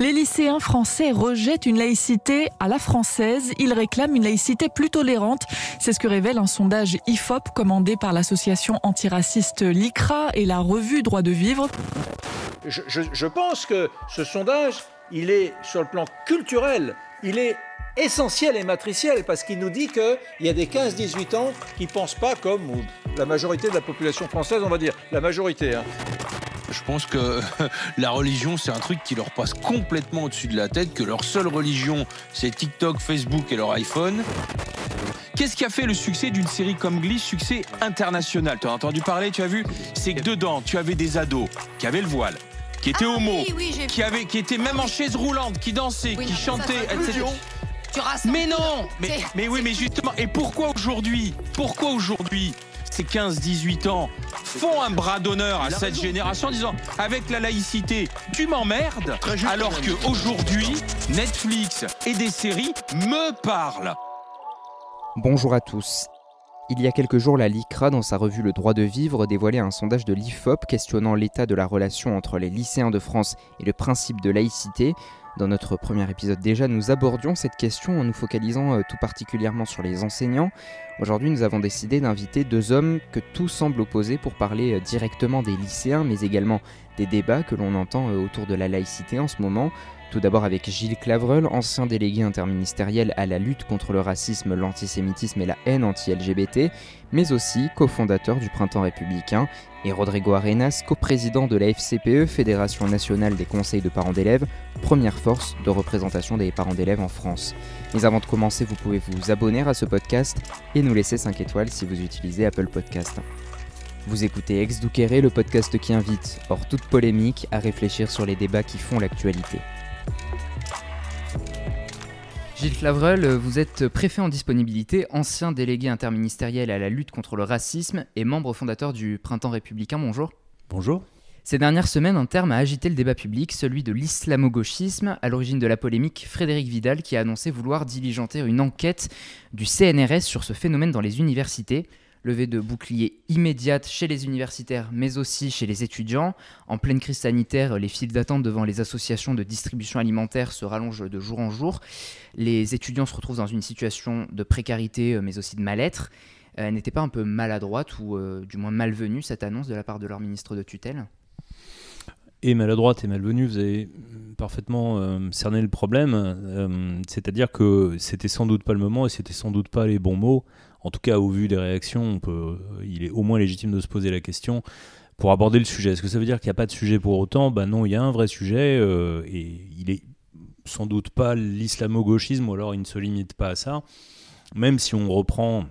Les lycéens français rejettent une laïcité à la française. Ils réclament une laïcité plus tolérante. C'est ce que révèle un sondage IFOP commandé par l'association antiraciste LICRA et la revue Droit de vivre. Je, pense que ce sondage, il est sur le plan culturel, il est essentiel et matriciel parce qu'il nous dit qu'il y a des 15-18 ans qui ne pensent pas comme la majorité de la population française, on va dire, la majorité. Hein. Je pense que la religion, c'est un truc qui leur passe complètement au-dessus de la tête, que leur seule religion, c'est TikTok, Facebook et leur iPhone. Qu'est-ce qui a fait le succès d'une série comme Glee, succès international? Tu as entendu parler, tu as vu? C'est que dedans, tu avais des ados qui avaient le voile, qui étaient ah homo, qui, avaient, qui étaient même en chaise roulante, qui dansaient, qui chantaient, etc. mais non mais, mais oui, mais justement, et pourquoi aujourd'hui Pourquoi aujourd'hui ces 15-18 ans font un bras d'honneur à cette génération en disant avec la laïcité, tu m'emmerdes, alors qu'aujourd'hui, Netflix et des séries me parlent. Bonjour à tous. Il y a quelques jours, la LICRA, dans sa revue Le droit de vivre, dévoilait un sondage de l'IFOP questionnant l'état de la relation entre les lycéens de France et le principe de laïcité. Dans notre premier épisode déjà, nous abordions cette question en nous focalisant euh, tout particulièrement sur les enseignants. Aujourd'hui, nous avons décidé d'inviter deux hommes que tout semble opposer pour parler euh, directement des lycéens, mais également des débats que l'on entend euh, autour de la laïcité en ce moment. Tout d'abord avec Gilles Clavreul, ancien délégué interministériel à la lutte contre le racisme, l'antisémitisme et la haine anti-LGBT, mais aussi cofondateur du Printemps républicain, et Rodrigo Arenas, coprésident de la FCPE, Fédération nationale des conseils de parents d'élèves, première force de représentation des parents d'élèves en France. Mais avant de commencer, vous pouvez vous abonner à ce podcast et nous laisser 5 étoiles si vous utilisez Apple Podcast. Vous écoutez Ex Douqueré, le podcast qui invite, hors toute polémique, à réfléchir sur les débats qui font l'actualité. Gilles Flavreul, vous êtes préfet en disponibilité, ancien délégué interministériel à la lutte contre le racisme et membre fondateur du Printemps républicain. Bonjour. Bonjour. Ces dernières semaines, un terme a agité le débat public, celui de l'islamo-gauchisme, à l'origine de la polémique, Frédéric Vidal qui a annoncé vouloir diligenter une enquête du CNRS sur ce phénomène dans les universités levée de boucliers immédiate chez les universitaires, mais aussi chez les étudiants. En pleine crise sanitaire, les files d'attente devant les associations de distribution alimentaire se rallongent de jour en jour. Les étudiants se retrouvent dans une situation de précarité, euh, mais aussi de mal-être. Euh, n'était pas un peu maladroite ou euh, du moins malvenue cette annonce de la part de leur ministre de tutelle? Et maladroite et malvenue, vous avez parfaitement cerné le problème. C'est-à-dire que c'était sans doute pas le moment et c'était sans doute pas les bons mots en tout cas au vu des réactions, on peut, il est au moins légitime de se poser la question pour aborder le sujet. Est-ce que ça veut dire qu'il n'y a pas de sujet pour autant? Ben non, il y a un vrai sujet euh, et il est sans doute pas l'islamo-gauchisme ou alors il ne se limite pas à ça. Même si on reprend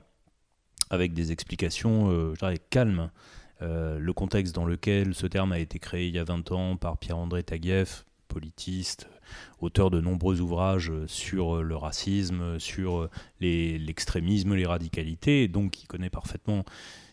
avec des explications, euh, je dirais, calmes, euh, le contexte dans lequel ce terme a été créé il y a 20 ans par Pierre-André Taguieff, politiste, auteur de nombreux ouvrages sur le racisme, sur l'extrémisme, les radicalités, donc qui connaît parfaitement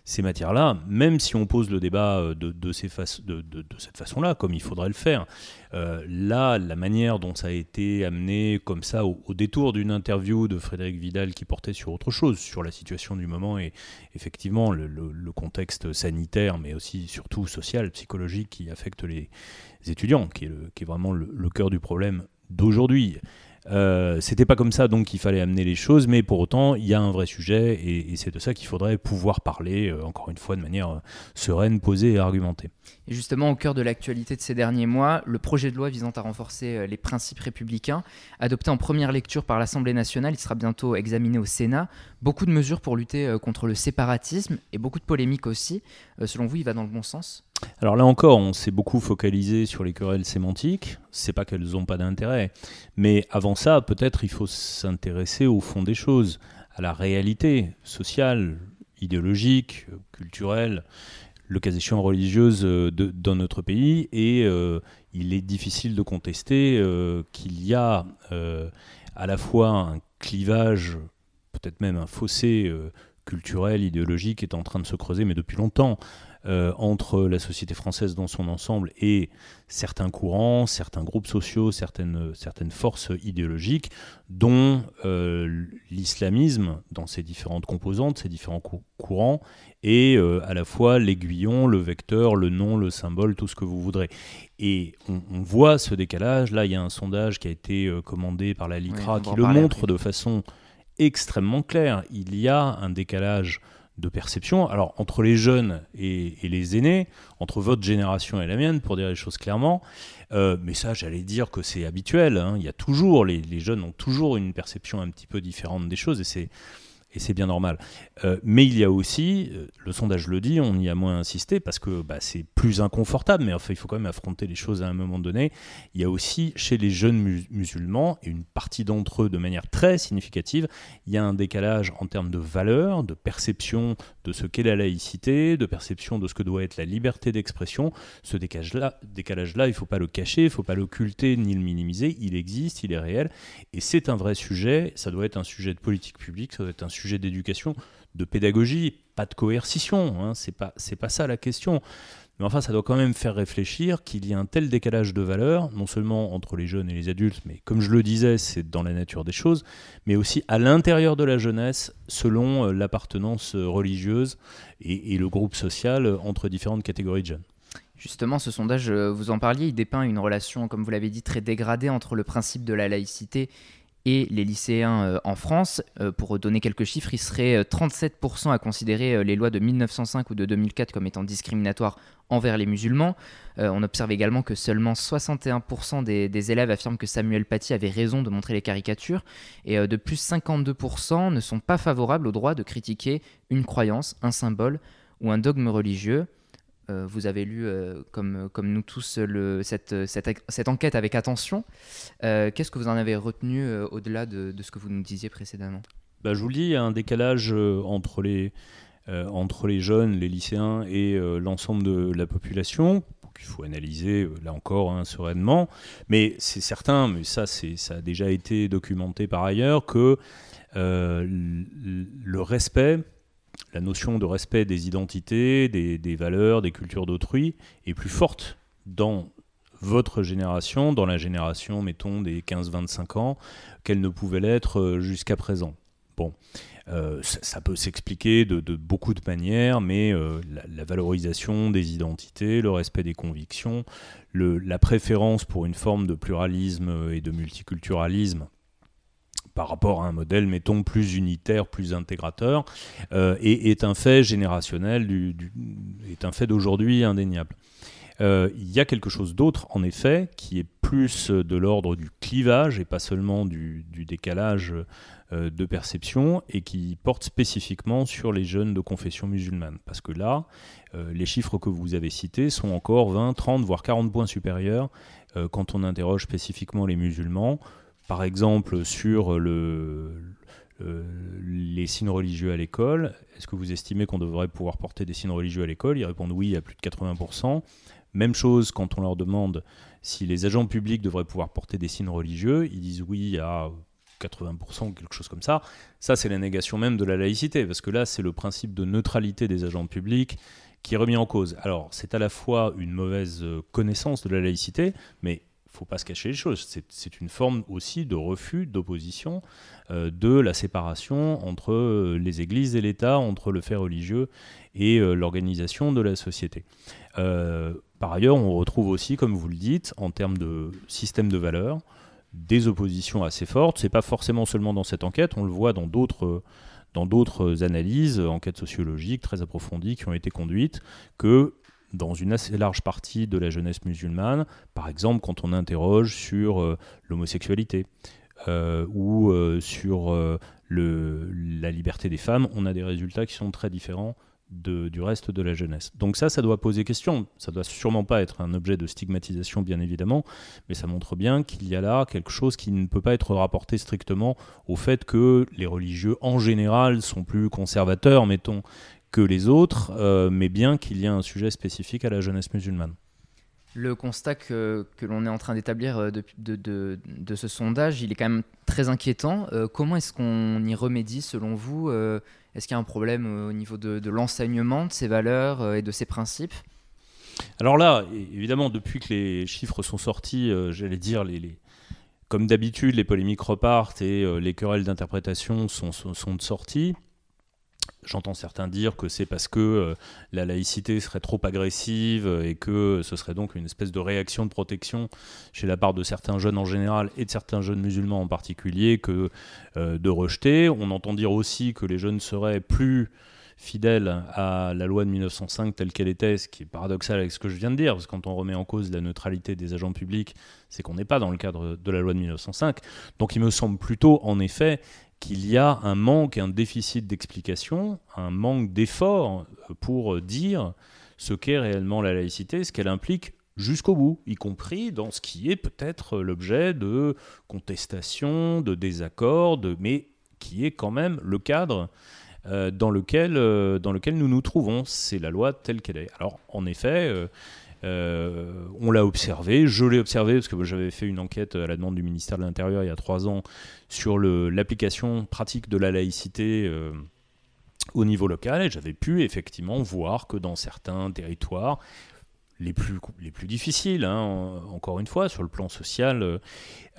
ces matières-là, même si on pose le débat euh, de, cette façon-là, comme il faudrait le faire, euh, là, la manière dont ça a été amené comme ça au, détour d'une interview de Frédéric Vidal qui portait sur autre chose, sur la situation du moment et effectivement le, contexte sanitaire, mais aussi surtout social, psychologique qui affecte les étudiants, qui est vraiment le cœur du problème d'aujourd'hui. Euh, c'était pas comme ça donc qu'il fallait amener les choses, mais pour autant il y a un vrai sujet et, c'est de ça qu'il faudrait pouvoir parler, euh, encore une fois de manière euh, sereine, posée et argumentée. Et justement au cœur de l'actualité de ces derniers mois, le projet de loi visant à renforcer les principes républicains, adopté en première lecture par l'Assemblée nationale, il sera bientôt examiné au Sénat. Beaucoup de mesures pour lutter contre le séparatisme et beaucoup de polémiques aussi. selon vous, il va dans le bon sens? Alors là encore, on s'est beaucoup focalisé sur les querelles sémantiques. C'est pas qu'elles n'ont pas d'intérêt, mais avant ça, peut-être il faut s'intéresser au fond des choses, à la réalité sociale, idéologique, culturelle, le cas échéant religieuse euh, dans notre pays. Et euh, il est difficile de contester euh, qu'il y a à la fois un clivage, peut-être même un fossé culturel, idéologique, qui est en train de se creuser, mais depuis longtemps. Euh, entre la société française dans son ensemble et certains courants, certains groupes sociaux, certaines, certaines forces idéologiques, dont euh, l'islamisme, dans ses différentes composantes, ses différents courants, est euh, à la fois l'aiguillon, le vecteur, le nom, le symbole, tout ce que vous voudrez. Et on, voit ce décalage. Là, il y a un sondage qui a été commandé par la LICRA qui le montre de façon extrêmement claire. Il y a un décalage de perception. Alors, entre les jeunes et, les aînés, entre votre génération et la mienne, pour dire les choses clairement, euh, mais ça, j'allais dire que c'est habituel. Hein. Il y a toujours, les, les, jeunes ont toujours une perception un petit peu différente des choses, et c'est et c'est bien normal. Euh, mais il y a aussi, euh, le sondage le dit, on y a moins insisté parce que bah, c'est plus inconfortable, mais enfin, il faut quand même affronter les choses à un moment donné. Il y a aussi chez les jeunes musulmans, et une partie d'entre eux de manière très significative, il y a un décalage en termes de valeur, de perception de ce qu'est la laïcité, de perception de ce que doit être la liberté d'expression. Ce décalage-là il ne faut pas le cacher, il ne faut pas l'occulter ni le minimiser, il existe, il est réel, et c'est un vrai sujet, ça doit être un sujet de politique publique, ça doit être un sujet sujet d'éducation, de pédagogie, pas de coercition. Hein, c'est pas pas ça la question. Mais enfin, ça doit quand même faire réfléchir qu'il y a un tel décalage de valeurs, non seulement entre les jeunes et les adultes, mais comme je le disais, c'est dans la nature des choses, mais aussi à l'intérieur de la jeunesse, selon euh, l'appartenance religieuse et, et, le groupe social euh, entre différentes catégories de jeunes. Justement, ce sondage, euh, vous en parliez, il dépeint une relation, comme vous l'avez dit, très dégradée entre le principe de la laïcité et les lycéens euh, en France. Euh, pour donner quelques chiffres, il serait 37% à considérer les lois de 1905 ou de 2004 comme étant discriminatoires envers les musulmans. Euh, on observe également que seulement 61% des, élèves affirment que Samuel Paty avait raison de montrer les caricatures, et de plus 52% ne sont pas favorables au droit de critiquer une croyance, un symbole ou un dogme religieux. Euh, vous avez lu, euh, comme, nous tous, cette, enquête avec attention. Euh, qu'est-ce que vous en avez retenu au-delà de, ce que vous nous disiez précédemment? Bah, Je vous le dis, il y a un décalage entre, les, entre les jeunes, les lycéens et l'ensemble de la population qu'il faut analyser, là encore, hein, sereinement. Mais c'est certain, mais ça, ça a déjà été documenté par ailleurs, que le respect la notion de respect des identités, des, valeurs, des cultures d'autrui est plus forte dans votre génération, dans la génération, mettons, des 15-25 ans, qu'elle ne pouvait l'être euh, jusqu'à présent. Bon, euh, ça, peut s'expliquer de, beaucoup de manières, mais euh, la, valorisation des identités, le respect des convictions, la préférence pour une forme de pluralisme et de multiculturalisme par rapport à un modèle, mettons, plus unitaire, plus intégrateur, euh, et est un fait générationnel, est un fait d'aujourd'hui indéniable. Euh, il y a quelque chose d'autre, en effet, qui est plus de l'ordre du clivage et pas seulement du, décalage euh, de perception, et qui porte spécifiquement sur les jeunes de confession musulmane. Parce que là, les chiffres que vous avez cités sont encore 20, 30, voire 40 points supérieurs quand on interroge spécifiquement les musulmans par exemple sur le, les signes religieux à l'école. Est-ce que vous estimez qu'on devrait pouvoir porter des signes religieux à l'école? Ils répondent oui à plus de 80%. Même chose quand on leur demande si les agents publics devraient pouvoir porter des signes religieux. Ils disent oui à 80%, quelque chose comme ça. Ça, c'est la négation même de la laïcité, parce que là, c'est le principe de neutralité des agents publics qui est remis en cause. Alors, c'est à la fois une mauvaise connaissance de la laïcité, mais faut pas se cacher les choses. C'est une forme aussi de refus, d'opposition euh, de la séparation entre euh, les églises et l'État, entre le fait religieux et euh, l'organisation de la société. par ailleurs, on retrouve aussi, comme vous le dites, en termes de système de valeurs, des oppositions assez fortes. C'est pas forcément seulement dans cette enquête, on le voit dans d'autres dans d'autres analyses, enquêtes sociologiques très approfondies qui ont été conduites, que dans une assez large partie de la jeunesse musulmane, par exemple quand on interroge sur euh, l'homosexualité euh, ou euh, sur la liberté des femmes, on a des résultats qui sont très différents du reste de la jeunesse. Donc ça, ça doit poser question. Ça doit sûrement pas être un objet de stigmatisation, bien évidemment, mais ça montre bien qu'il y a là quelque chose qui ne peut pas être rapporté strictement au fait que les religieux, en général, sont plus conservateurs, mettons, que les autres, euh, mais bien qu'il y ait un sujet spécifique à la jeunesse musulmane. Le constat que, que l'on est en train d'établir euh, de, de, ce sondage, il est quand même très inquiétant. Euh, comment est-ce qu'on y remédie selon vous Est-ce qu'il y a un problème au niveau de, l'enseignement de ces valeurs et de ces principes? Alors là, évidemment, depuis que les chiffres sont sortis, j'allais dire, les, comme d'habitude, les polémiques repartent et les querelles d'interprétation sont, sont, sont sorties. J'entends certains dire que c'est parce que euh, la laïcité serait trop agressive et que ce serait donc une espèce de réaction de protection chez la part de certains jeunes en général et de certains jeunes musulmans en particulier que euh, de rejeter. On entend dire aussi que les jeunes seraient plus fidèles à la loi de 1905 telle qu'elle était, ce qui est paradoxal avec ce que je viens de dire, parce que quand on remet en cause la neutralité des agents publics, c'est qu'on n'est pas dans le cadre de la loi de 1905. Donc il me semble plutôt, en effet, qu'il y a un manque, un déficit d'explication, un manque d'effort pour dire ce qu'est réellement la laïcité, ce qu'elle implique jusqu'au bout, y compris dans ce qui est peut-être l'objet de contestations, de désaccords, mais qui est quand même le cadre euh, dans, lequel, euh, dans lequel nous nous trouvons. C'est la loi telle qu'elle est. Alors, en effet, euh, euh, on l'a observé, je l'ai observé parce que j'avais fait une enquête à la demande du ministère de l'Intérieur il y a trois ans sur l'application pratique de la laïcité euh, au niveau local et j'avais pu effectivement voir que dans certains territoires, les plus, les plus difficiles, hein, encore une fois, sur le plan social,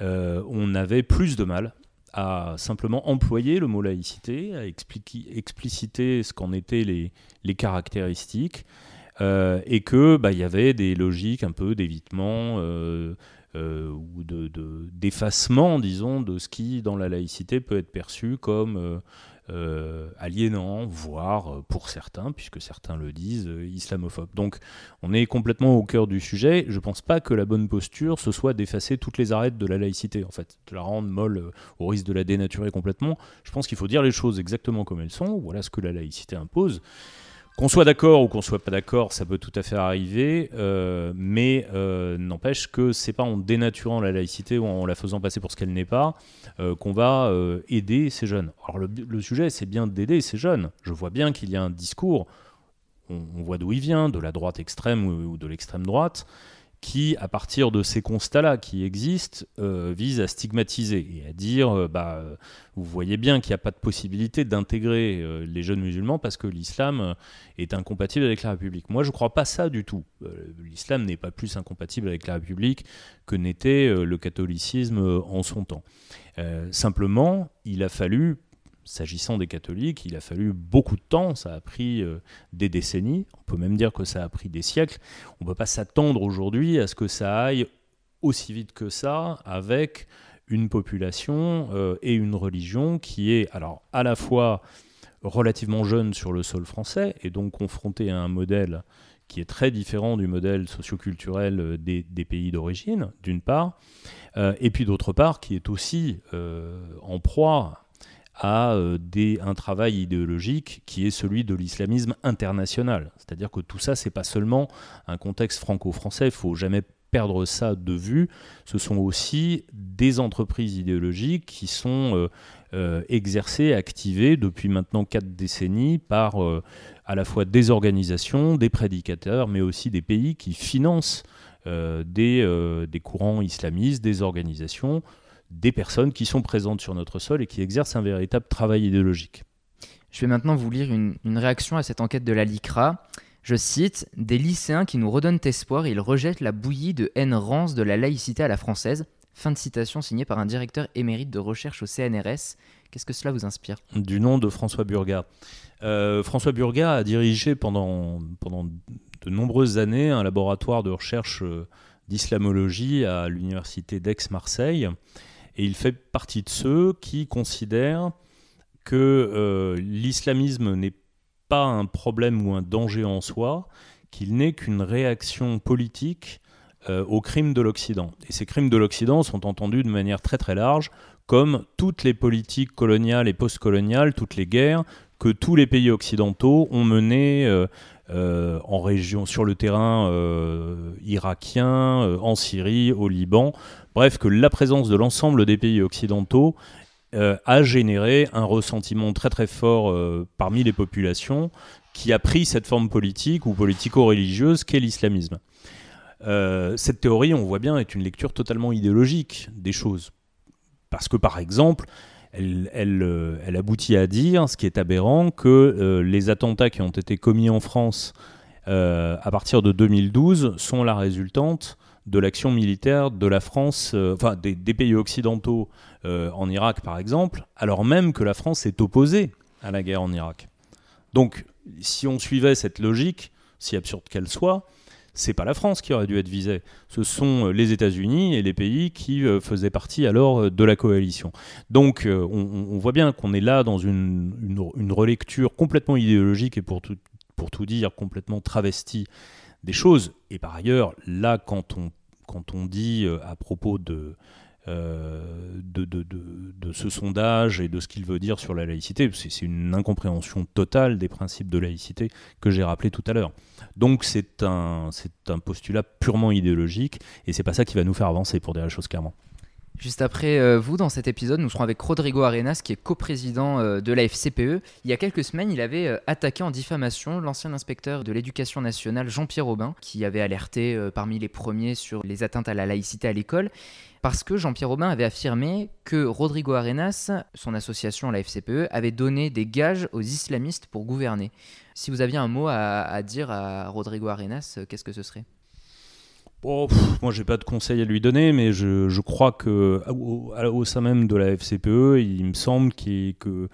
euh, on avait plus de mal à simplement employer le mot laïcité, à expliciter ce qu'en étaient les caractéristiques. Euh, et que bah, il y avait des logiques un peu d'évitement euh, euh, ou de, d'effacement, disons, de ce qui dans la laïcité peut être perçu comme aliénant, voire pour certains, puisque certains le disent, islamophobe. Donc on est complètement au cœur du sujet. Je pense pas que la bonne posture ce soit d'effacer toutes les arêtes de la laïcité, en fait, de la rendre molle au risque de la dénaturer complètement. Je pense qu'il faut dire les choses exactement comme elles sont. Voilà ce que la laïcité impose. Qu'on soit d'accord ou qu'on soit pas d'accord, ça peut tout à fait arriver, euh, mais euh, n'empêche que c'est pas en dénaturant la laïcité ou en la faisant passer pour ce qu'elle n'est pas euh, qu'on va aider ces jeunes. Alors le, sujet, c'est bien d'aider ces jeunes. Je vois bien qu'il y a un discours, on, voit d'où il vient, de la droite extrême ou de l'extrême droite, qui, à partir de ces constats-là qui existent, euh, vise à stigmatiser et à dire, euh, bah, vous voyez bien qu'il n'y a pas de possibilité d'intégrer euh, les jeunes musulmans parce que l'islam est incompatible avec la République. Moi, je ne crois pas ça du tout. l'islam n'est pas plus incompatible avec la République que n'était le catholicisme en son temps. simplement, il a fallu S'agissant des catholiques, il a fallu beaucoup de temps, ça a pris euh, des décennies, on peut même dire que ça a pris des siècles. On ne peut pas s'attendre aujourd'hui à ce que ça aille aussi vite que ça avec une population euh, et une religion qui est alors à la fois relativement jeune sur le sol français et donc confrontée à un modèle qui est très différent du modèle socioculturel euh, des, des pays d'origine, d'une part, et puis d'autre part, qui est aussi en proie à euh, des, un travail idéologique qui est celui de l'islamisme international. C'est-à-dire que tout ça, c'est pas seulement un contexte franco-français, il faut jamais perdre ça de vue. Ce sont aussi des entreprises idéologiques qui sont euh, euh, exercées, activées depuis maintenant quatre décennies par à la fois des organisations, des prédicateurs, mais aussi des pays qui financent des courants islamistes, des organisations des personnes qui sont présentes sur notre sol et qui exercent un véritable travail idéologique. Je vais maintenant vous lire une, réaction à cette enquête de la LICRA. Je cite Des lycéens qui nous redonnent espoir, ils rejettent la bouillie de haine rance de la laïcité à la française. Fin de citation signée par un directeur émérite de recherche au CNRS. Qu'est-ce que cela vous inspire? Du nom de François Burga. Euh, François Burga a dirigé pendant, pendant de nombreuses années un laboratoire de recherche euh, d'islamologie à l'université d'Aix-Marseille. Et il fait partie de ceux qui considèrent que euh, l'islamisme n'est pas un problème ou un danger en soi, qu'il n'est qu'une réaction politique euh, aux crimes de l'Occident. Et ces crimes de l'Occident sont entendus de manière très très large, comme toutes les politiques coloniales et postcoloniales, toutes les guerres que tous les pays occidentaux ont menées euh, en région, sur le terrain irakien, en Syrie, au Liban, Bref, que la présence de l'ensemble des pays occidentaux euh, a généré un ressentiment très très fort euh, parmi les populations qui a pris cette forme politique ou politico-religieuse qu'est l'islamisme. Euh, cette théorie, on voit bien, est une lecture totalement idéologique des choses. Parce que par exemple, elle, elle, aboutit à dire, ce qui est aberrant, que les attentats qui ont été commis en France à partir de 2012 sont la résultante de l'action militaire de la France, enfin des, pays occidentaux en Irak par exemple, alors même que la France est opposée à la guerre en Irak. Donc, si on suivait cette logique, si absurde qu'elle soit, c'est pas la France qui aurait dû être visée, ce sont euh, les États-Unis et les pays qui euh, faisaient partie alors euh, de la coalition. Donc on, voit bien qu'on est là dans une, relecture complètement idéologique et pour tout, pour tout dire complètement travestie des choses. Et par ailleurs, là, quand on, quand on dit à propos de, euh, de, de, de, ce sondage et de ce qu'il veut dire sur la laïcité. C'est une incompréhension totale des principes de laïcité que j'ai rappelé tout à l'heure. Donc c'est un, un postulat purement idéologique et c'est pas ça qui va nous faire avancer pour dire la chose clairement. Juste après euh, vous, dans cet épisode, nous serons avec Rodrigo Arenas, qui est coprésident euh, de la FCPE. Il y a quelques semaines, il avait attaqué en diffamation l'ancien inspecteur de l'éducation nationale, Jean-Pierre Aubin, qui avait alerté parmi les premiers sur les atteintes à la laïcité à l'école parce que Jean-Pierre Robin avait affirmé que Rodrigo Arenas, son association, la FCPE, avait donné des gages aux islamistes pour gouverner. Si vous aviez un mot à, dire à Rodrigo Arenas, qu'est-ce que ce serait? Oh, moi, j'ai pas de conseil à lui donner, mais je, crois que au, sein même de la FCPE, il me semble que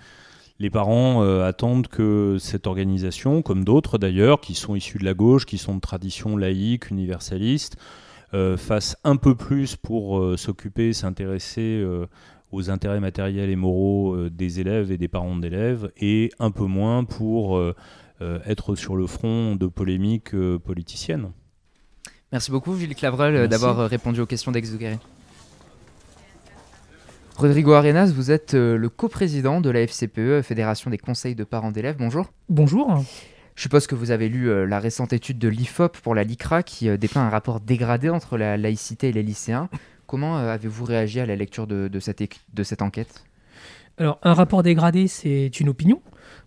les parents euh, attendent que cette organisation, comme d'autres d'ailleurs, qui sont issus de la gauche, qui sont de tradition laïque, universaliste, euh, fasse un peu plus pour euh, s'occuper, s'intéresser aux intérêts matériels et moraux des élèves et des parents d'élèves, et un peu moins pour être sur le front de polémiques politiciennes. Merci beaucoup, Julie Clavreul, d'avoir répondu aux questions d'Ex Rodrigo Arenas, vous êtes le coprésident de la FCPE, Fédération des conseils de parents d'élèves. Bonjour. Bonjour. Je suppose que vous avez lu euh, la récente étude de l'IFOP pour la LICRA qui euh, dépeint un rapport dégradé entre la laïcité et les lycéens. Comment euh, avez-vous réagi à la lecture de, cette, de cette enquête? Alors, un rapport dégradé, c'est une opinion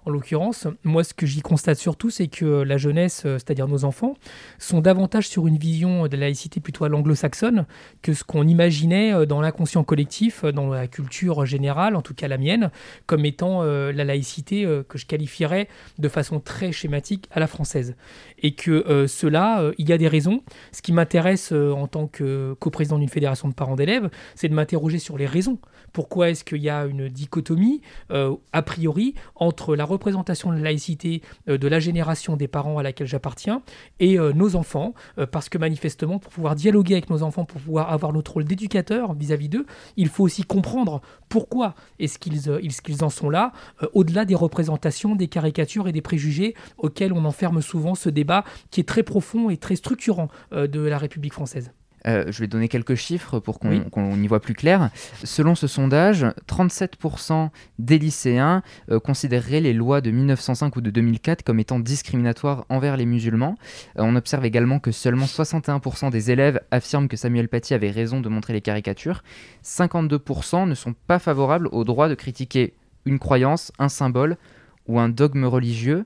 en l'occurrence. Moi, ce que j'y constate surtout, c'est que la jeunesse, euh, c'est-à-dire nos enfants, sont davantage sur une vision de la laïcité plutôt à l'anglo-saxonne que ce qu'on imaginait euh, dans l'inconscient collectif, euh, dans la culture générale, en tout cas la mienne, comme étant la laïcité que je qualifierais de façon très schématique à la française. Et que cela, il y a des raisons. Ce qui m'intéresse en tant que coprésident d'une fédération de parents d'élèves, c'est de m'interroger sur les raisons. Pourquoi est-ce qu'il y a une dichotomie, a priori, entre la représentation de laïcité euh, de la génération des parents à laquelle j'appartiens et euh, nos enfants, euh, parce que manifestement, pour pouvoir dialoguer avec nos enfants, pour pouvoir avoir notre rôle d'éducateur vis-à-vis d'eux, il faut aussi comprendre pourquoi est-ce qu'ils en sont là, au-delà des représentations, des caricatures et des préjugés auxquels on enferme souvent ce débat qui est très profond et très structurant de la République française. Euh, je vais donner quelques chiffres pour qu'on y voit plus clair. Selon ce sondage, 37% des lycéens euh, considéreraient les lois de 1905 ou de 2004 comme étant discriminatoires envers les musulmans. Euh, on observe également que seulement 61% des élèves affirment que Samuel Paty avait raison de montrer les caricatures. 52% ne sont pas favorables au droit de critiquer une croyance, un symbole ou un dogme religieux.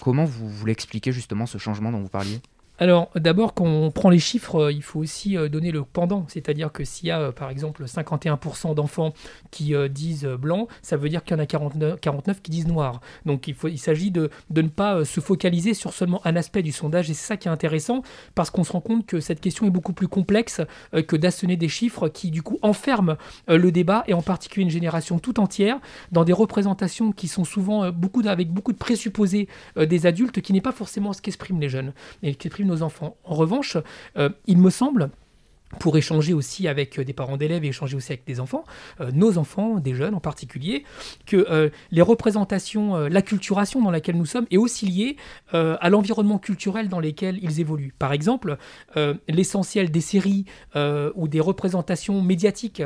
Comment vous voulez expliquer justement ce changement dont vous parliez? Alors d'abord, quand on prend les chiffres, euh, il faut aussi euh, donner le pendant. C'est-à-dire que s'il y a euh, par exemple 51% d'enfants qui disent blanc, ça veut dire qu'il y en a 49, qui disent noir. Donc il, il s'agit de, ne pas se focaliser sur seulement un aspect du sondage. Et c'est ça qui est intéressant, parce qu'on se rend compte que cette question est beaucoup plus complexe que d'assonner des chiffres qui du coup enferment le débat, et en particulier une génération tout entière, dans des représentations qui sont souvent beaucoup, avec beaucoup de présupposés des adultes, qui n'est pas forcément ce qu'expriment les jeunes, enfants. En revanche, euh, il me semble pour échanger aussi avec euh, des parents d'élèves et échanger aussi avec des enfants, euh, nos enfants, des jeunes en particulier, que euh, les représentations, l'acculturation dans laquelle nous sommes est aussi liée à l'environnement culturel dans lequel ils évoluent. Par exemple, l'essentiel des séries ou des représentations médiatiques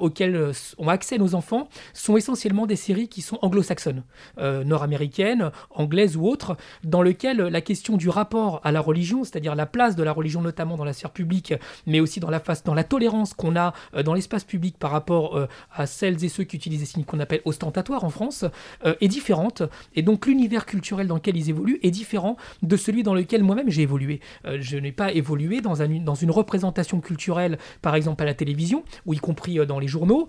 auxquelles ont accès nos enfants sont essentiellement des séries qui sont anglo-saxonnes, nord-américaines, anglaises ou autres, dans lesquelles la question du rapport à la religion, c'est-à-dire la place de la religion notamment dans la sphère publique, mais aussi dans la face, dans la tolérance qu'on a dans l'espace public par rapport à celles et ceux qui utilisent des signes qu'on appelle ostentatoires en France est différente. Et donc l'univers culturel dans lequel ils évoluent est différent de celui dans lequel moi-même j'ai évolué. je n'ai pas évolué dans, un, dans une représentation culturelle, par exemple à la télévision, ou y compris dans les journaux,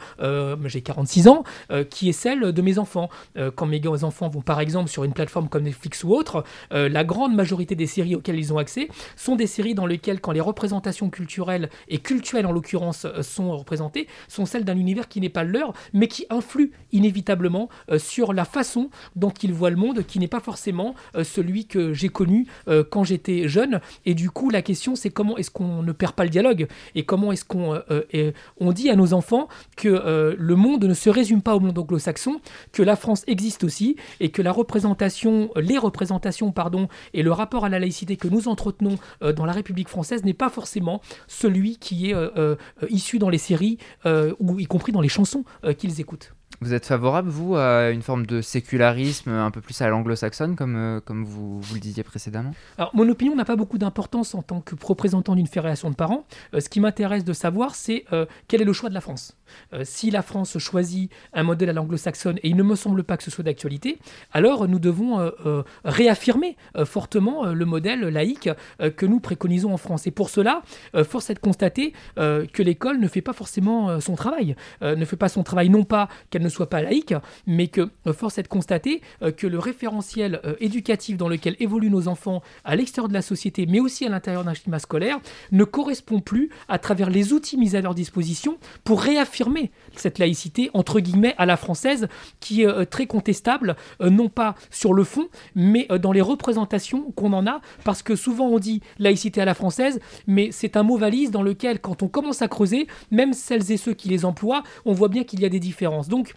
j'ai 46 ans, qui est celle de mes enfants. quand mes enfants vont par exemple sur une plateforme comme Netflix ou autre, la grande majorité des séries auxquelles ils ont accès sont des séries dans lesquelles, quand les représentations culturelles, et culturelles en l'occurrence, euh, sont représentées, sont celles d'un univers qui n'est pas le leur, mais qui influe inévitablement euh, sur la façon dont ils voient le monde, qui n'est pas forcément euh, celui que j'ai connu quand j'étais jeune. Et du coup, la question, c'est comment est-ce qu'on ne perd pas le dialogue et comment est-ce qu'on on dit à nos enfants que le monde ne se résume pas au monde anglo-saxon, que la France existe aussi et que la représentation, les représentations, pardon, et le rapport à la laïcité que nous entretenons dans la République française n'est pas forcément celui qui est euh, euh, issu dans les séries ou y compris dans les chansons qu'ils écoutent. Vous êtes favorable, vous, à une forme de sécularisme un peu plus à l'anglo-saxonne, comme, euh, comme vous, vous, le disiez précédemment? Alors, mon opinion n'a pas beaucoup d'importance en tant que représentant d'une fédération de parents. Euh, ce qui m'intéresse de savoir, c'est euh, quel est le choix de la France. si la France choisit un modèle à l'anglo-saxonne, et il ne me semble pas que ce soit d'actualité, alors nous devons réaffirmer fortement le modèle laïque que nous préconisons en France. Et pour cela, force est de constater que l'école ne fait pas forcément son travail. ne fait pas son travail non pas qu'elle ne soit pas laïque, mais que euh, force est de constater euh, que le référentiel euh, éducatif dans lequel évoluent nos enfants à l'extérieur de la société, mais aussi à l'intérieur d'un schéma scolaire, ne correspond plus à travers les outils mis à leur disposition pour réaffirmer cette laïcité, entre guillemets, à la française, qui est très contestable, non pas sur le fond, mais dans les représentations qu'on en a, parce que souvent on dit laïcité à la française, mais c'est un mot valise dans lequel, quand on commence à creuser, même celles et ceux qui les emploient, on voit bien qu'il y a des différences. Donc,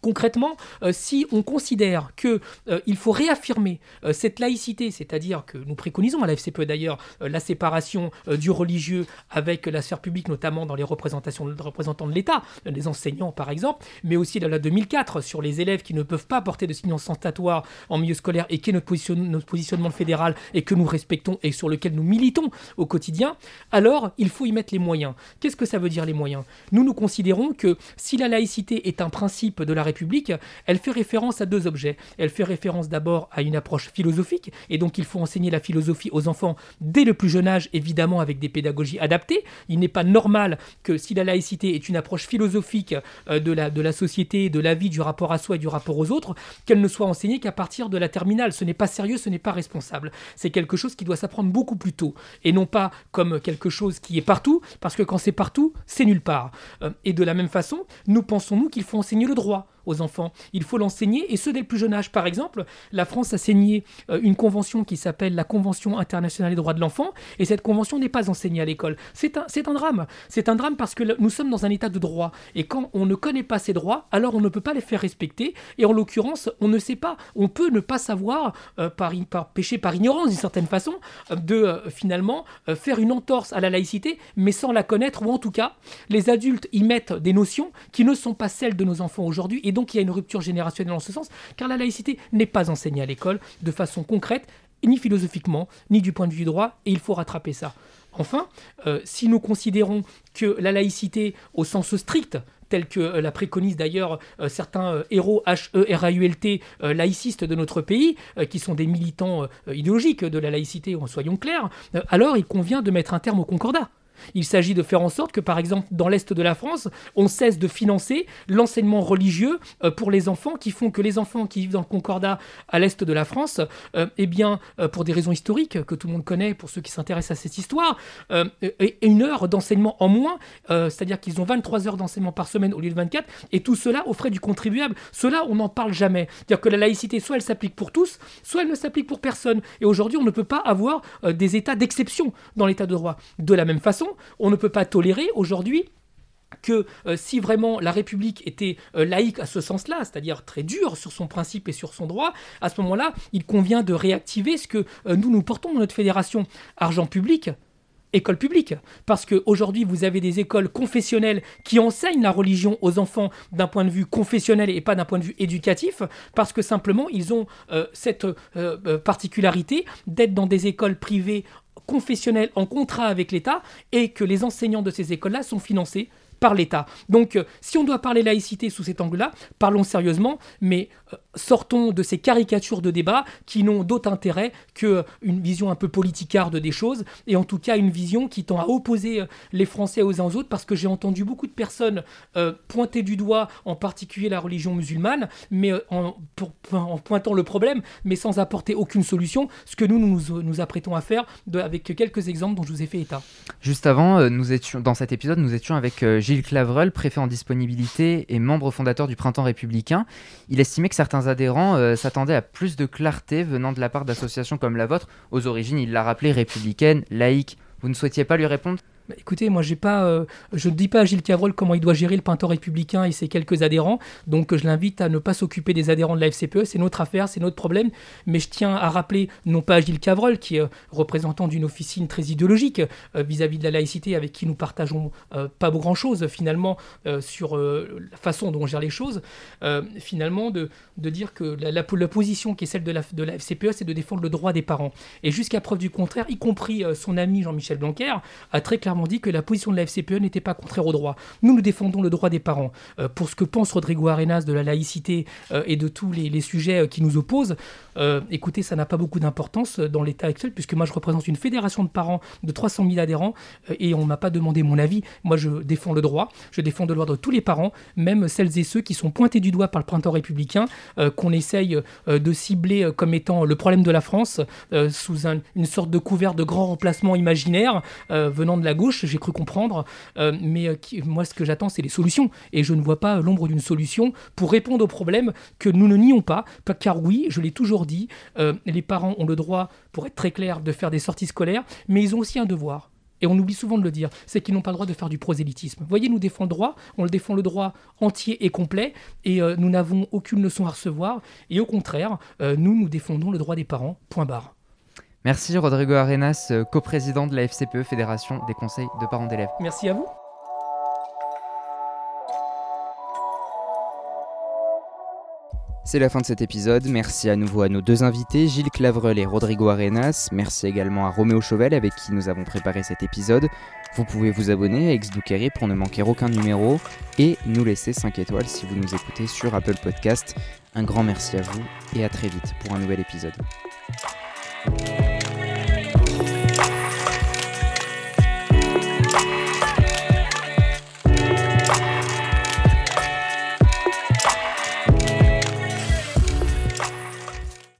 Concrètement, euh, si on considère qu'il euh, faut réaffirmer euh, cette laïcité, c'est-à-dire que nous préconisons à la FCPE d'ailleurs la séparation du religieux avec la sphère publique, notamment dans les représentations de représentants de l'État, les enseignants par exemple, mais aussi la 2004 sur les élèves qui ne peuvent pas porter de signes ostentatoires en milieu scolaire et qui est notre, notre positionnement fédéral et que nous respectons et sur lequel nous militons au quotidien, alors il faut y mettre les moyens. Qu'est-ce que ça veut dire les moyens? Nous, nous considérons que si la laïcité est un principe de la République, elle fait référence à deux objets. Elle fait référence d'abord à une approche philosophique, et donc il faut enseigner la philosophie aux enfants dès le plus jeune âge, évidemment avec des pédagogies adaptées. Il n'est pas normal que si la laïcité est une approche philosophique euh, de la, de la société, de la vie, du rapport à soi et du rapport aux autres, qu'elle ne soit enseignée qu'à partir de la terminale. Ce n'est pas sérieux, ce n'est pas responsable. C'est quelque chose qui doit s'apprendre beaucoup plus tôt, et non pas comme quelque chose qui est partout, parce que quand c'est partout, c'est nulle part. Euh, et de la même façon, nous pensons, nous, qu'il faut enseigner le droit aux enfants. Il faut l'enseigner, et ce dès le plus jeune âge. Par exemple, la France a signé euh, une convention qui s'appelle la Convention internationale des droits de l'enfant, et cette convention n'est pas enseignée à l'école. C'est un, un drame. C'est un drame parce que nous sommes dans un état de droit, et quand on ne connaît pas ces droits, alors on ne peut pas les faire respecter, et en l'occurrence, on ne sait pas, on peut ne pas savoir, euh, par, par péché par ignorance d'une certaine façon, euh, de finalement faire une entorse à la laïcité, mais sans la connaître, ou en tout cas, les adultes y mettent des notions qui ne sont pas celles de nos enfants aujourd'hui, et donc il y a une rupture générationnelle en ce sens, car la laïcité n'est pas enseignée à l'école de façon concrète, ni philosophiquement, ni du point de vue droit, et il faut rattraper ça. Enfin, euh, si nous considérons que la laïcité, au sens strict, tel que euh, la préconisent d'ailleurs euh, certains héros H-E-R-A-U-L-T laïcistes de notre pays, qui sont des militants idéologiques de la laïcité, soyons clairs, alors il convient de mettre un terme au concordat. Il s'agit de faire en sorte que, par exemple, dans l'Est de la France, on cesse de financer l'enseignement religieux euh, pour les enfants, qui font que les enfants qui vivent dans le Concordat à l'Est de la France, euh, eh bien, euh, pour des raisons historiques que tout le monde connaît, pour ceux qui s'intéressent à cette histoire, une heure d'enseignement en moins, c'est-à-dire qu'ils ont 23 heures d'enseignement par semaine au lieu de 24, et tout cela aux frais du contribuable. Cela, on n'en parle jamais. C'est-à-dire que la laïcité, soit elle s'applique pour tous, soit elle ne s'applique pour personne. Et aujourd'hui, on ne peut pas avoir des états d'exception dans l'état de droit. De la même façon, on ne peut pas tolérer aujourd'hui que euh, si vraiment la République était euh, laïque à ce sens-là, c'est-à-dire très dure sur son principe et sur son droit, à ce moment-là, il convient de réactiver ce que euh, nous nous portons dans notre fédération. Argent public, école publique. Parce qu'aujourd'hui, vous avez des écoles confessionnelles qui enseignent la religion aux enfants d'un point de vue confessionnel et pas d'un point de vue éducatif, parce que simplement, ils ont euh, cette euh, euh, particularité d'être dans des écoles privées confessionnelles en contrat avec l'État et que les enseignants de ces écoles-là sont financés par l'État. Donc, si on doit parler laïcité sous cet angle-là, parlons sérieusement, mais sortons de ces caricatures de débat qui n'ont d'autre intérêt qu'une euh, vision un peu politicarde des choses, et en tout cas une vision qui tend à opposer les Français aux uns aux autres, parce que j'ai entendu beaucoup de personnes pointer du doigt, en particulier la religion musulmane, mais en, pointant le problème, mais sans apporter aucune solution, ce que nous nous, nous apprêtons à faire avec quelques exemples dont je vous ai fait état. Juste avant, nous étions dans cet épisode, nous étions avec Gilles Clavreul, préfet en disponibilité et membre fondateur du Printemps républicain, il estimait que certains adhérents euh, s'attendaient à plus de clarté venant de la part d'associations comme la vôtre, aux origines, il l'a rappelé, républicaine, laïque. Vous ne souhaitiez pas lui répondre? Bah, écoutez, moi, j'ai pas, euh, je ne dis pas à Gilles Cavrol comment il doit gérer le printemps républicain et ses quelques adhérents. Donc, je l'invite à ne pas s'occuper des adhérents de la FCPE. C'est notre affaire, c'est notre problème. Mais je tiens à rappeler, non pas à Gilles Cavrol, qui est euh, représentant d'une officine très idéologique euh, vis-à-vis de la laïcité, avec qui nous partageons pas grand-chose finalement sur la façon dont on gère les choses. finalement, de, de, dire que la, la, position qui est celle de la, de la FCPE, c'est de défendre le droit des parents. Et jusqu'à preuve du contraire, y compris son ami Jean-Michel Blanquer a très clairement dit que la position de la FCPE n'était pas contraire au droit. Nous, nous défendons le droit des parents. Euh, pour ce que pense Rodrigo Arenas de la laïcité euh, et de tous les, sujets euh, qui nous opposent, écoutez, ça n'a pas beaucoup d'importance dans l'état actuel, puisque moi, je représente une fédération de parents de 300 000 adhérents et on ne m'a pas demandé mon avis. Moi, je défends le droit. Je défends le droit de tous les parents, même celles et ceux qui sont pointés du doigt par le printemps républicain, qu'on essaye de cibler comme étant le problème de la France sous une sorte de couvert de grand remplacement imaginaire venant de la gauche j'ai cru comprendre. Euh, mais euh, moi, ce que j'attends, c'est les solutions. Et je ne vois pas l'ombre d'une solution pour répondre aux problèmes que nous ne nions pas. Car oui, je l'ai toujours dit, euh, les parents ont le droit, pour être très clair, de faire des sorties scolaires, mais ils ont aussi un devoir. Et on oublie souvent de le dire, c'est qu'ils n'ont pas le droit de faire du prosélytisme. Voyez, nous défendons le droit, on le défend le droit entier et complet, et nous n'avons aucune leçon à recevoir. Et au contraire, nous, nous défendons le droit des parents, point barre. Merci Rodrigo Arenas, euh, coprésident de la FCPE, Fédération des conseils de parents d'élèves. Merci à vous. C'est la fin de cet épisode. Merci à nouveau à nos deux invités, Gilles Clavreul et Rodrigo Arenas. Merci également à Roméo Chauvel avec qui nous avons préparé cet épisode. Vous pouvez vous abonner à Exdoukéry pour ne manquer aucun numéro et nous laisser 5 étoiles si vous nous écoutez sur Apple Podcast. Un grand merci à vous et à très vite pour un nouvel épisode.